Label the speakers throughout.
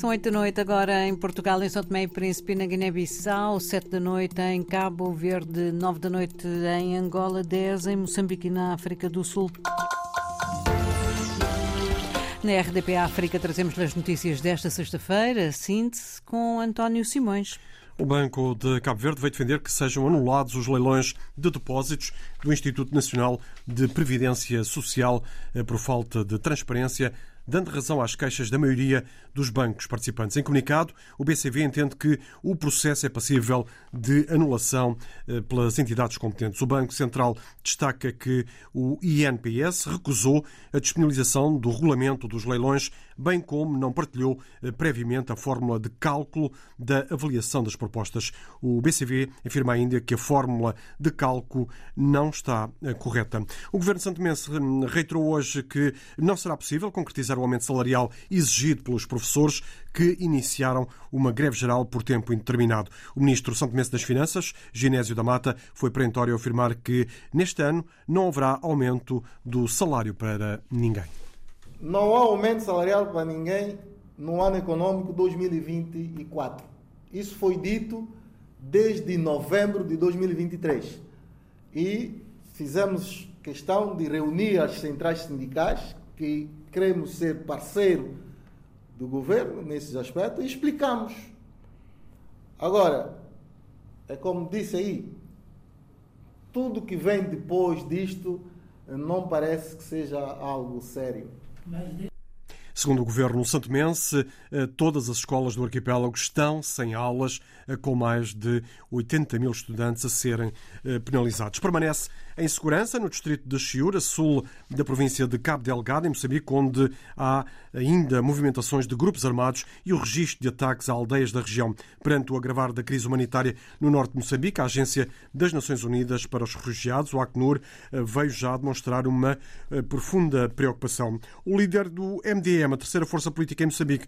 Speaker 1: São oito da noite agora em Portugal, em São Tomé e Príncipe, na Guiné-Bissau, sete da noite em Cabo Verde, nove da noite em Angola, dez em Moçambique e na África do Sul. Na RDP África trazemos as notícias desta sexta-feira, síntese com António Simões.
Speaker 2: O Banco de Cabo Verde veio defender que sejam anulados os leilões de depósitos do Instituto Nacional de Previdência Social eh, por falta de transparência dando razão às queixas da maioria dos bancos participantes. Em comunicado, o BCV entende que o processo é passível de anulação eh, pelas entidades competentes. O Banco Central destaca que o INPS recusou a disponibilização do regulamento dos leilões, bem como não partilhou eh, previamente a fórmula de cálculo da avaliação das propostas. O BCV afirma ainda que a fórmula de cálculo não está eh, correta. O Governo Santomense hum, reiterou hoje que não será possível concretizar o aumento salarial exigido pelos professores que iniciaram uma greve geral por tempo indeterminado. O ministro Tomé das Finanças, Ginésio da Mata, foi perentório afirmar que neste ano não haverá aumento do salário para ninguém.
Speaker 3: Não há aumento salarial para ninguém no ano econômico 2024. Isso foi dito desde novembro de 2023. E fizemos questão de reunir as centrais sindicais que queremos ser parceiro do governo nesses aspectos e explicamos. Agora, é como disse aí, tudo que vem depois disto não parece que seja algo sério.
Speaker 2: 买一 Segundo o governo santomense, eh, todas as escolas do arquipélago estão sem aulas, eh, com mais de 80 mil estudantes a serem eh, penalizados. Permanece em segurança no distrito de Chiura, sul da província de Cabo Delgado, em Moçambique, onde há ainda movimentações de grupos armados e o registro de ataques a aldeias da região. Perante o agravar da crise humanitária no norte de Moçambique, a Agência das Nações Unidas para os Refugiados, o Acnur, veio já demonstrar uma profunda preocupação. O líder do MDM, a terceira força política em Moçambique,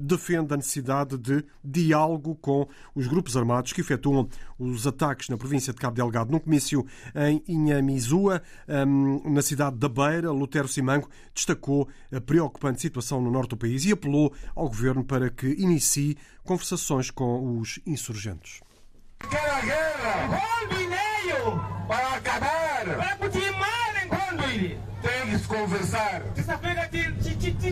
Speaker 2: defende a necessidade de diálogo com os grupos armados que efetuam os ataques na província de Cabo Delgado. Num comício em Inhamizua, na cidade da Beira, Lutero Simango destacou a preocupante situação no norte do país e apelou ao governo para que inicie conversações com os insurgentes.
Speaker 4: Quero a guerra! Para acabar! Para continuar se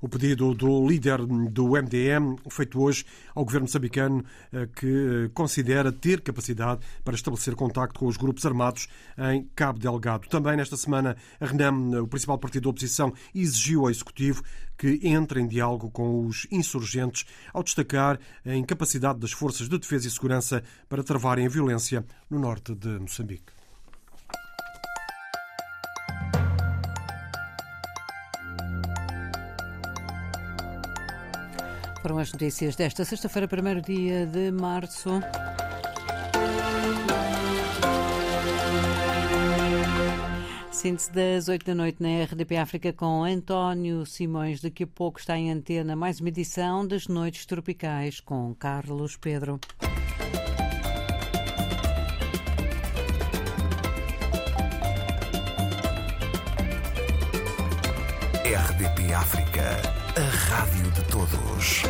Speaker 2: O pedido do líder do MDM, feito hoje ao governo moçambicano, eh, que eh, considera ter capacidade para estabelecer contacto com os grupos armados em Cabo Delgado. Também nesta semana, a RENAM, o principal partido da oposição, exigiu ao Executivo que entre em diálogo com os insurgentes, ao destacar a incapacidade das forças de defesa e segurança para travarem a violência no norte de Moçambique.
Speaker 1: Foram as notícias desta sexta-feira, primeiro dia de março. Síntese das 8 da noite na RDP África com António Simões. Daqui a pouco está em antena mais uma edição das Noites Tropicais com Carlos Pedro.
Speaker 5: RDP África, a rádio de todos.